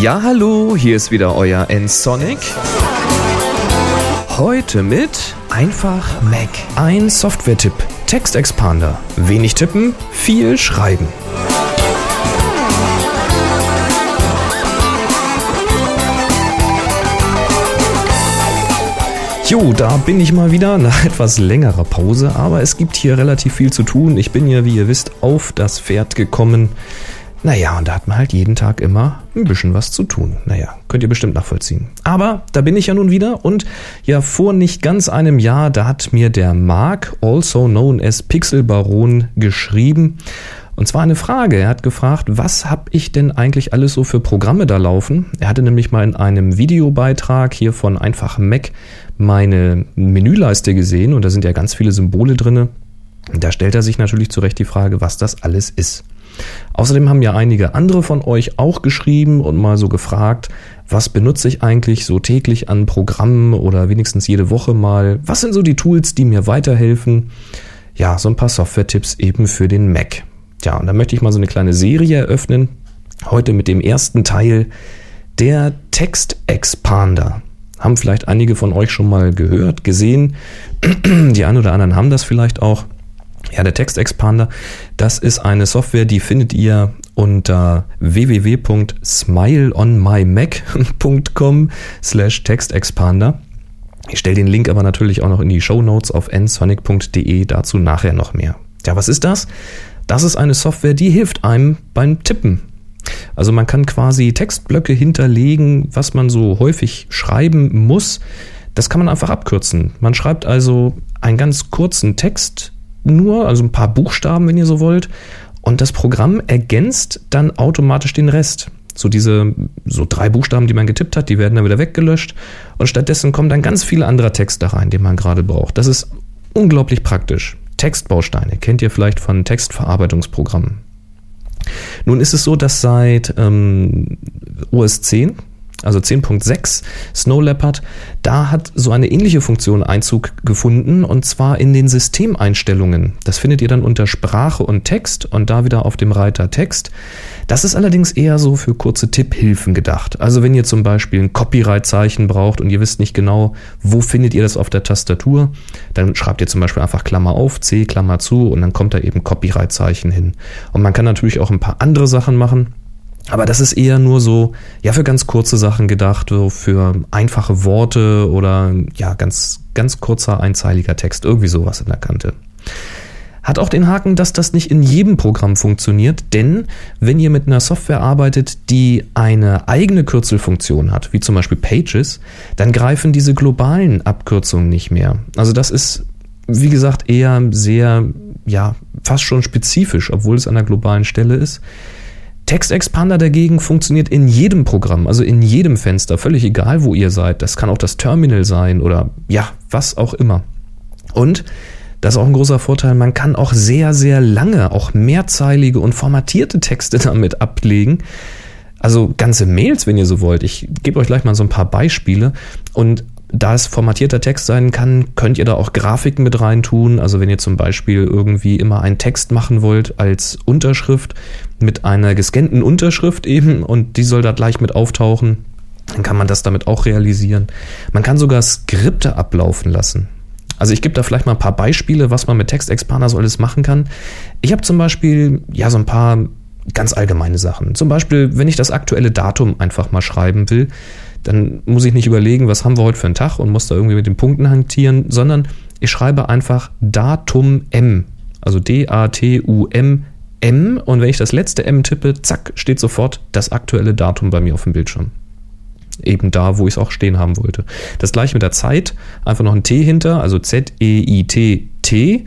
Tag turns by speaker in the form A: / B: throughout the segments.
A: Ja, hallo, hier ist wieder euer N-Sonic. Heute mit einfach Mac. Ein Software-Tipp. Textexpander. Wenig tippen, viel schreiben. Jo, da bin ich mal wieder nach etwas längerer Pause, aber es gibt hier relativ viel zu tun. Ich bin ja, wie ihr wisst, auf das Pferd gekommen. Naja, und da hat man halt jeden Tag immer ein bisschen was zu tun. Naja, könnt ihr bestimmt nachvollziehen. Aber da bin ich ja nun wieder und ja, vor nicht ganz einem Jahr, da hat mir der Mark, also known as Pixel Baron, geschrieben. Und zwar eine Frage. Er hat gefragt, was habe ich denn eigentlich alles so für Programme da laufen? Er hatte nämlich mal in einem Videobeitrag hier von Einfach Mac meine Menüleiste gesehen und da sind ja ganz viele Symbole drinne. Da stellt er sich natürlich zurecht die Frage, was das alles ist. Außerdem haben ja einige andere von euch auch geschrieben und mal so gefragt, was benutze ich eigentlich so täglich an Programmen oder wenigstens jede Woche mal? Was sind so die Tools, die mir weiterhelfen? Ja, so ein paar Software-Tipps eben für den Mac. Tja, und da möchte ich mal so eine kleine Serie eröffnen. Heute mit dem ersten Teil der Text Expander. Haben vielleicht einige von euch schon mal gehört, gesehen. Die einen oder anderen haben das vielleicht auch. Ja, der Text Expander, das ist eine Software, die findet ihr unter www.smileonmymac.com slash textexpander. Ich stelle den Link aber natürlich auch noch in die Show Notes auf nsonic.de, dazu nachher noch mehr. Ja, was ist das? Das ist eine Software, die hilft einem beim Tippen. Also man kann quasi Textblöcke hinterlegen, was man so häufig schreiben muss. Das kann man einfach abkürzen. Man schreibt also einen ganz kurzen Text nur, also ein paar Buchstaben, wenn ihr so wollt. Und das Programm ergänzt dann automatisch den Rest. So diese, so drei Buchstaben, die man getippt hat, die werden dann wieder weggelöscht. Und stattdessen kommen dann ganz viele andere Texte rein, die man gerade braucht. Das ist unglaublich praktisch. Textbausteine kennt ihr vielleicht von Textverarbeitungsprogrammen. Nun ist es so, dass seit ähm, OS 10 also 10.6 Snow Leopard, da hat so eine ähnliche Funktion Einzug gefunden und zwar in den Systemeinstellungen. Das findet ihr dann unter Sprache und Text und da wieder auf dem Reiter Text. Das ist allerdings eher so für kurze Tipphilfen gedacht. Also wenn ihr zum Beispiel ein Copyright-Zeichen braucht und ihr wisst nicht genau, wo findet ihr das auf der Tastatur, dann schreibt ihr zum Beispiel einfach Klammer auf, C, Klammer zu und dann kommt da eben Copyright-Zeichen hin. Und man kann natürlich auch ein paar andere Sachen machen. Aber das ist eher nur so, ja, für ganz kurze Sachen gedacht, so für einfache Worte oder ja, ganz, ganz kurzer einzeiliger Text, irgendwie sowas in der Kante. Hat auch den Haken, dass das nicht in jedem Programm funktioniert, denn wenn ihr mit einer Software arbeitet, die eine eigene Kürzelfunktion hat, wie zum Beispiel Pages, dann greifen diese globalen Abkürzungen nicht mehr. Also das ist, wie gesagt, eher sehr, ja, fast schon spezifisch, obwohl es an der globalen Stelle ist. Text Expander dagegen funktioniert in jedem Programm, also in jedem Fenster, völlig egal, wo ihr seid. Das kann auch das Terminal sein oder ja, was auch immer. Und das ist auch ein großer Vorteil, man kann auch sehr, sehr lange, auch mehrzeilige und formatierte Texte damit ablegen. Also ganze Mails, wenn ihr so wollt. Ich gebe euch gleich mal so ein paar Beispiele. Und da es formatierter Text sein kann, könnt ihr da auch Grafiken mit reintun. Also wenn ihr zum Beispiel irgendwie immer einen Text machen wollt als Unterschrift mit einer gescannten Unterschrift eben und die soll da gleich mit auftauchen, dann kann man das damit auch realisieren. Man kann sogar Skripte ablaufen lassen. Also ich gebe da vielleicht mal ein paar Beispiele, was man mit Textexpander so alles machen kann. Ich habe zum Beispiel ja so ein paar ganz allgemeine Sachen. Zum Beispiel, wenn ich das aktuelle Datum einfach mal schreiben will, dann muss ich nicht überlegen, was haben wir heute für einen Tag und muss da irgendwie mit den Punkten hantieren, sondern ich schreibe einfach Datum M, also D-A-T-U-M M und wenn ich das letzte M tippe, zack, steht sofort das aktuelle Datum bei mir auf dem Bildschirm. Eben da, wo ich es auch stehen haben wollte. Das gleiche mit der Zeit, einfach noch ein T hinter, also Z-E-I-T-T.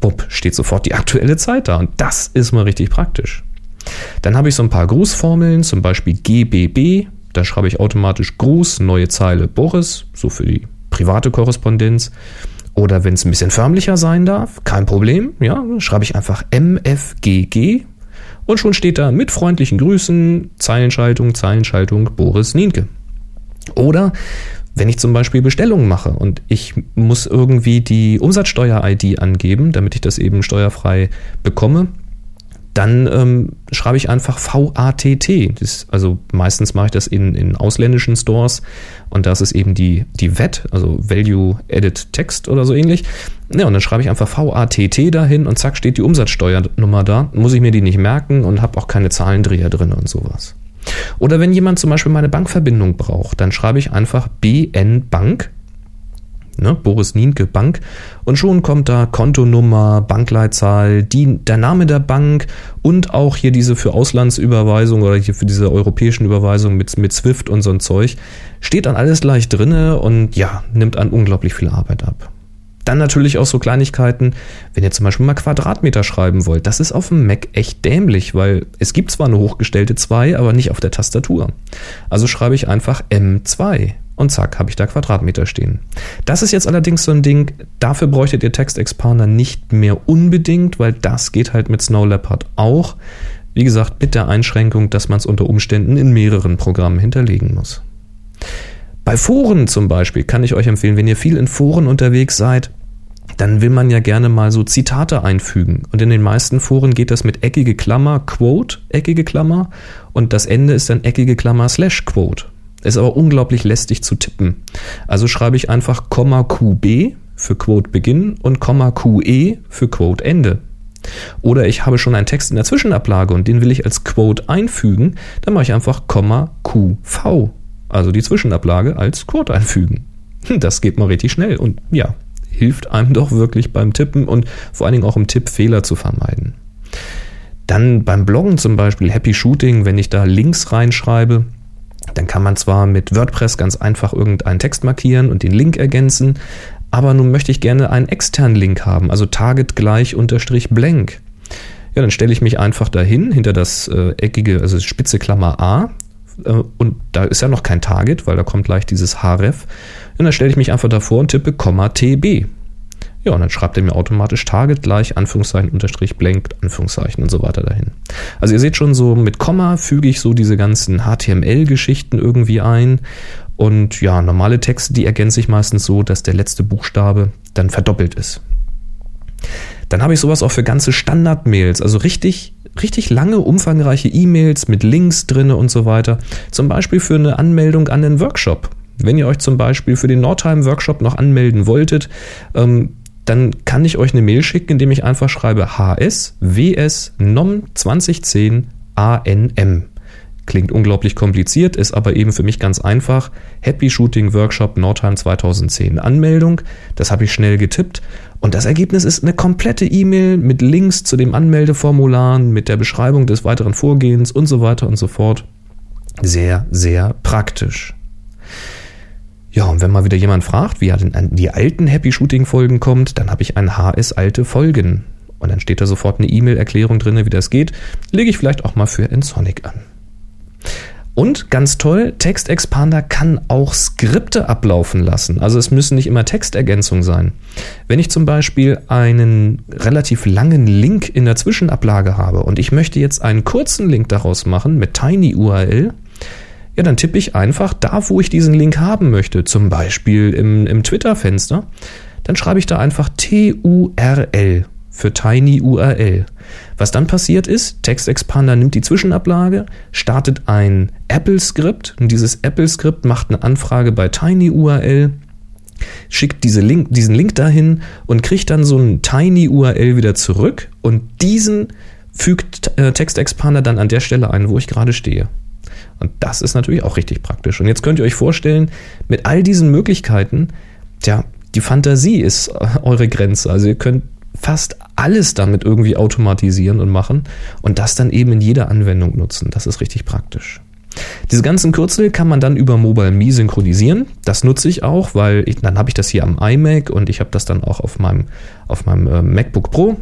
A: Bupp, steht sofort die aktuelle Zeit da und das ist mal richtig praktisch. Dann habe ich so ein paar Grußformeln, zum Beispiel GBB, da schreibe ich automatisch Gruß, neue Zeile Boris, so für die private Korrespondenz. Oder wenn es ein bisschen förmlicher sein darf, kein Problem, ja, schreibe ich einfach MFGG und schon steht da mit freundlichen Grüßen, Zeilenschaltung, Zeilenschaltung, Boris Nienke. Oder wenn ich zum Beispiel Bestellungen mache und ich muss irgendwie die Umsatzsteuer-ID angeben, damit ich das eben steuerfrei bekomme, dann ähm, schreibe ich einfach VATT. Das, also meistens mache ich das in, in ausländischen Stores und das ist eben die, die VET, also Value Added Text oder so ähnlich. Ja, und dann schreibe ich einfach VATT dahin und zack steht die Umsatzsteuernummer da. Muss ich mir die nicht merken und habe auch keine Zahlendreher drin und sowas. Oder wenn jemand zum Beispiel meine Bankverbindung braucht, dann schreibe ich einfach BN Bank ne, Boris Nienke Bank. Und schon kommt da Kontonummer, Bankleitzahl, die, der Name der Bank und auch hier diese für Auslandsüberweisung oder hier für diese europäischen Überweisungen mit, mit Swift und so ein Zeug. Steht dann alles gleich drinne und ja, nimmt an unglaublich viel Arbeit ab. Dann natürlich auch so Kleinigkeiten, wenn ihr zum Beispiel mal Quadratmeter schreiben wollt. Das ist auf dem Mac echt dämlich, weil es gibt zwar eine hochgestellte 2, aber nicht auf der Tastatur. Also schreibe ich einfach M2 und zack, habe ich da Quadratmeter stehen. Das ist jetzt allerdings so ein Ding, dafür bräuchtet ihr Text Expander nicht mehr unbedingt, weil das geht halt mit Snow Leopard auch. Wie gesagt, mit der Einschränkung, dass man es unter Umständen in mehreren Programmen hinterlegen muss. Bei Foren zum Beispiel kann ich euch empfehlen, wenn ihr viel in Foren unterwegs seid, dann will man ja gerne mal so Zitate einfügen. Und in den meisten Foren geht das mit eckige Klammer, Quote, eckige Klammer. Und das Ende ist dann eckige Klammer slash Quote. Ist aber unglaublich lästig zu tippen. Also schreibe ich einfach Komma QB für Quote Beginn und Komma QE für Quote Ende. Oder ich habe schon einen Text in der Zwischenablage und den will ich als Quote einfügen, dann mache ich einfach Komma QV, also die Zwischenablage als Quote einfügen. Hm, das geht mal richtig schnell und ja, hilft einem doch wirklich beim Tippen und vor allen Dingen auch im Tipp Fehler zu vermeiden. Dann beim Bloggen zum Beispiel Happy Shooting, wenn ich da Links reinschreibe, dann kann man zwar mit WordPress ganz einfach irgendeinen Text markieren und den Link ergänzen, aber nun möchte ich gerne einen externen Link haben, also target gleich unterstrich blank. Ja, dann stelle ich mich einfach dahin, hinter das äh, eckige, also spitze Klammer A, und da ist ja noch kein Target, weil da kommt gleich dieses href. Und dann stelle ich mich einfach davor und tippe Komma TB. Ja, und dann schreibt er mir automatisch Target gleich, Anführungszeichen, Unterstrich, Blank, Anführungszeichen und so weiter dahin. Also ihr seht schon so, mit Komma füge ich so diese ganzen HTML-Geschichten irgendwie ein. Und ja, normale Texte, die ergänze ich meistens so, dass der letzte Buchstabe dann verdoppelt ist. Dann habe ich sowas auch für ganze Standard-Mails, also richtig, richtig lange, umfangreiche E-Mails mit Links drinne und so weiter. Zum Beispiel für eine Anmeldung an den Workshop. Wenn ihr euch zum Beispiel für den Nordheim-Workshop noch anmelden wolltet, ähm, dann kann ich euch eine Mail schicken, indem ich einfach schreibe hswsnom2010anm. Klingt unglaublich kompliziert, ist aber eben für mich ganz einfach. Happy Shooting Workshop Nordheim 2010 Anmeldung. Das habe ich schnell getippt. Und das Ergebnis ist eine komplette E-Mail mit Links zu dem Anmeldeformularen, mit der Beschreibung des weiteren Vorgehens und so weiter und so fort. Sehr, sehr praktisch. Ja, und wenn mal wieder jemand fragt, wie er denn an die alten Happy Shooting Folgen kommt, dann habe ich ein HS alte Folgen. Und dann steht da sofort eine E-Mail-Erklärung drin, wie das geht. Lege ich vielleicht auch mal für Ensonic an. Und ganz toll, Text Expander kann auch Skripte ablaufen lassen. Also es müssen nicht immer Textergänzungen sein. Wenn ich zum Beispiel einen relativ langen Link in der Zwischenablage habe und ich möchte jetzt einen kurzen Link daraus machen mit Tiny URL, ja, dann tippe ich einfach da, wo ich diesen Link haben möchte, zum Beispiel im, im Twitter-Fenster, dann schreibe ich da einfach TURL für Tiny URL. Was dann passiert ist, Text Expander nimmt die Zwischenablage, startet ein Apple-Skript und dieses Apple-Skript macht eine Anfrage bei Tiny URL, schickt diese Link, diesen Link dahin und kriegt dann so ein Tiny URL wieder zurück und diesen fügt äh, Text Expander dann an der Stelle ein, wo ich gerade stehe. Und das ist natürlich auch richtig praktisch. Und jetzt könnt ihr euch vorstellen, mit all diesen Möglichkeiten, tja, die Fantasie ist eure Grenze. Also ihr könnt fast alles damit irgendwie automatisieren und machen und das dann eben in jeder Anwendung nutzen. Das ist richtig praktisch. Diese ganzen Kürzel kann man dann über MobileMe synchronisieren. Das nutze ich auch, weil ich, dann habe ich das hier am iMac und ich habe das dann auch auf meinem, auf meinem äh, MacBook Pro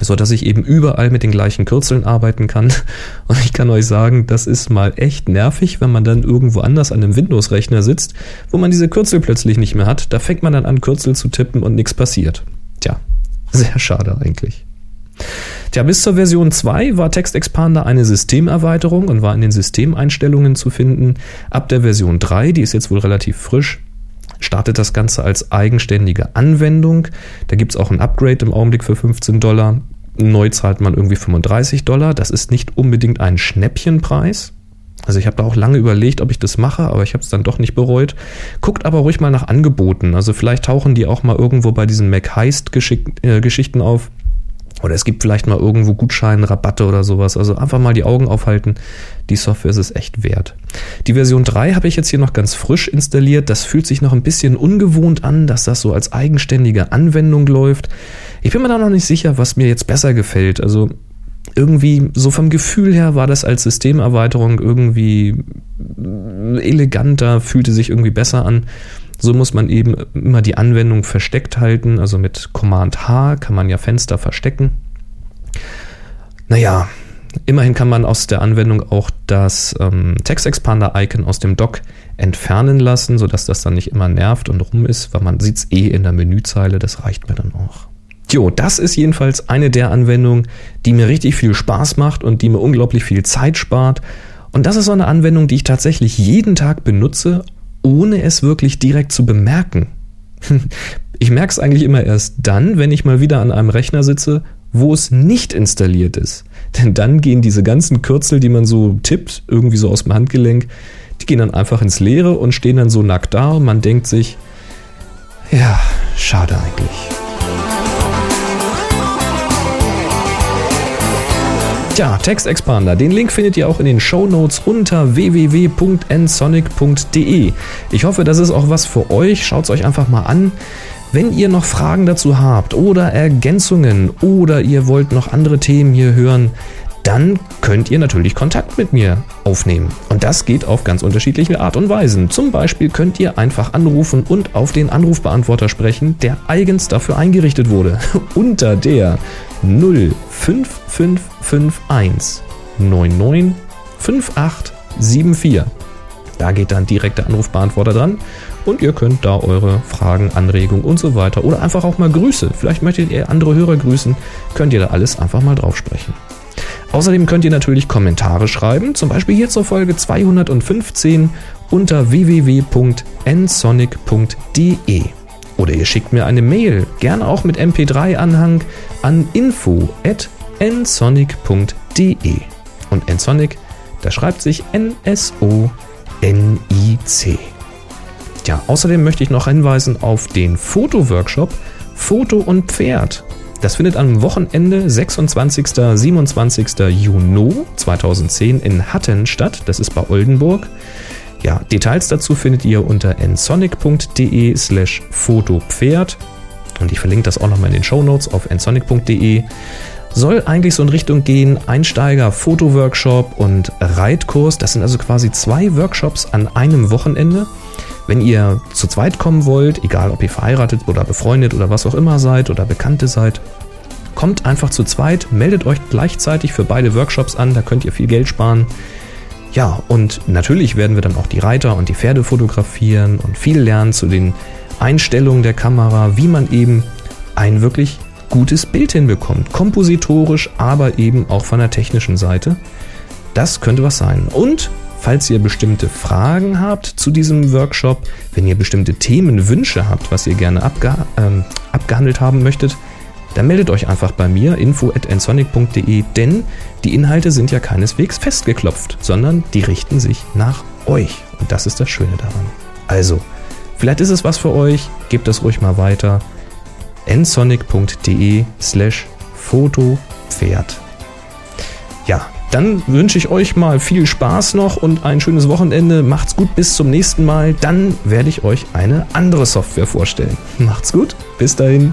A: so dass ich eben überall mit den gleichen Kürzeln arbeiten kann. Und ich kann euch sagen, das ist mal echt nervig, wenn man dann irgendwo anders an einem Windows-Rechner sitzt, wo man diese Kürzel plötzlich nicht mehr hat. Da fängt man dann an, Kürzel zu tippen und nichts passiert. Sehr schade eigentlich. Tja, bis zur Version 2 war Text Expander eine Systemerweiterung und war in den Systemeinstellungen zu finden. Ab der Version 3, die ist jetzt wohl relativ frisch, startet das Ganze als eigenständige Anwendung. Da gibt es auch ein Upgrade im Augenblick für 15 Dollar. Neu zahlt man irgendwie 35 Dollar. Das ist nicht unbedingt ein Schnäppchenpreis. Also ich habe da auch lange überlegt, ob ich das mache, aber ich habe es dann doch nicht bereut. Guckt aber ruhig mal nach Angeboten. Also vielleicht tauchen die auch mal irgendwo bei diesen Mac Heist-Geschichten äh, auf. Oder es gibt vielleicht mal irgendwo Gutscheine, Rabatte oder sowas. Also einfach mal die Augen aufhalten. Die Software ist es echt wert. Die Version 3 habe ich jetzt hier noch ganz frisch installiert. Das fühlt sich noch ein bisschen ungewohnt an, dass das so als eigenständige Anwendung läuft. Ich bin mir da noch nicht sicher, was mir jetzt besser gefällt. Also irgendwie so vom Gefühl her war das als Systemerweiterung irgendwie eleganter, fühlte sich irgendwie besser an. So muss man eben immer die Anwendung versteckt halten. Also mit Command H kann man ja Fenster verstecken. Naja, immerhin kann man aus der Anwendung auch das ähm, Text Expander Icon aus dem Dock entfernen lassen, sodass das dann nicht immer nervt und rum ist, weil man sieht es eh in der Menüzeile. Das reicht mir dann auch. Jo, das ist jedenfalls eine der Anwendungen, die mir richtig viel Spaß macht und die mir unglaublich viel Zeit spart. Und das ist so eine Anwendung, die ich tatsächlich jeden Tag benutze, ohne es wirklich direkt zu bemerken. Ich merke es eigentlich immer erst dann, wenn ich mal wieder an einem Rechner sitze, wo es nicht installiert ist. Denn dann gehen diese ganzen Kürzel, die man so tippt, irgendwie so aus dem Handgelenk, die gehen dann einfach ins Leere und stehen dann so nackt da und man denkt sich, ja, schade eigentlich. Tja, Text Expander. Den Link findet ihr auch in den Show Notes unter www.nsonic.de. Ich hoffe, das ist auch was für euch. Schaut es euch einfach mal an. Wenn ihr noch Fragen dazu habt oder Ergänzungen oder ihr wollt noch andere Themen hier hören, dann könnt ihr natürlich Kontakt mit mir aufnehmen. Und das geht auf ganz unterschiedliche Art und Weisen. Zum Beispiel könnt ihr einfach anrufen und auf den Anrufbeantworter sprechen, der eigens dafür eingerichtet wurde. Unter der 05551 99 5874. Da geht dann direkt der Anrufbeantworter dran und ihr könnt da eure Fragen, Anregungen und so weiter oder einfach auch mal Grüße. Vielleicht möchtet ihr andere Hörer grüßen, könnt ihr da alles einfach mal drauf sprechen. Außerdem könnt ihr natürlich Kommentare schreiben, zum Beispiel hier zur Folge 215 unter www.nsonic.de. Oder ihr schickt mir eine Mail, gerne auch mit MP3-Anhang, an info.nsonic.de. Und nsonic, da schreibt sich N-S-O-N-I-C. Ja, außerdem möchte ich noch hinweisen auf den Fotoworkshop Foto und Pferd. Das findet am Wochenende 26. 27. Juni 2010 in Hatten statt. Das ist bei Oldenburg. Ja, Details dazu findet ihr unter nsonic.de slash Fotopferd. Und ich verlinke das auch nochmal in den Show Notes auf nsonic.de. Soll eigentlich so in Richtung gehen, Einsteiger, Fotoworkshop und Reitkurs. Das sind also quasi zwei Workshops an einem Wochenende. Wenn ihr zu zweit kommen wollt, egal ob ihr verheiratet oder befreundet oder was auch immer seid oder Bekannte seid, kommt einfach zu zweit, meldet euch gleichzeitig für beide Workshops an, da könnt ihr viel Geld sparen. Ja, und natürlich werden wir dann auch die Reiter und die Pferde fotografieren und viel lernen zu den Einstellungen der Kamera, wie man eben ein wirklich gutes Bild hinbekommt. Kompositorisch, aber eben auch von der technischen Seite. Das könnte was sein. Und Falls ihr bestimmte Fragen habt zu diesem Workshop, wenn ihr bestimmte Themenwünsche habt, was ihr gerne abge ähm, abgehandelt haben möchtet, dann meldet euch einfach bei mir info@nsonic.de, denn die Inhalte sind ja keineswegs festgeklopft, sondern die richten sich nach euch und das ist das Schöne daran. Also, vielleicht ist es was für euch, gebt das ruhig mal weiter. nsonic.de slash Fotopferd. Ja, dann wünsche ich euch mal viel Spaß noch und ein schönes Wochenende. Macht's gut, bis zum nächsten Mal. Dann werde ich euch eine andere Software vorstellen. Macht's gut, bis dahin.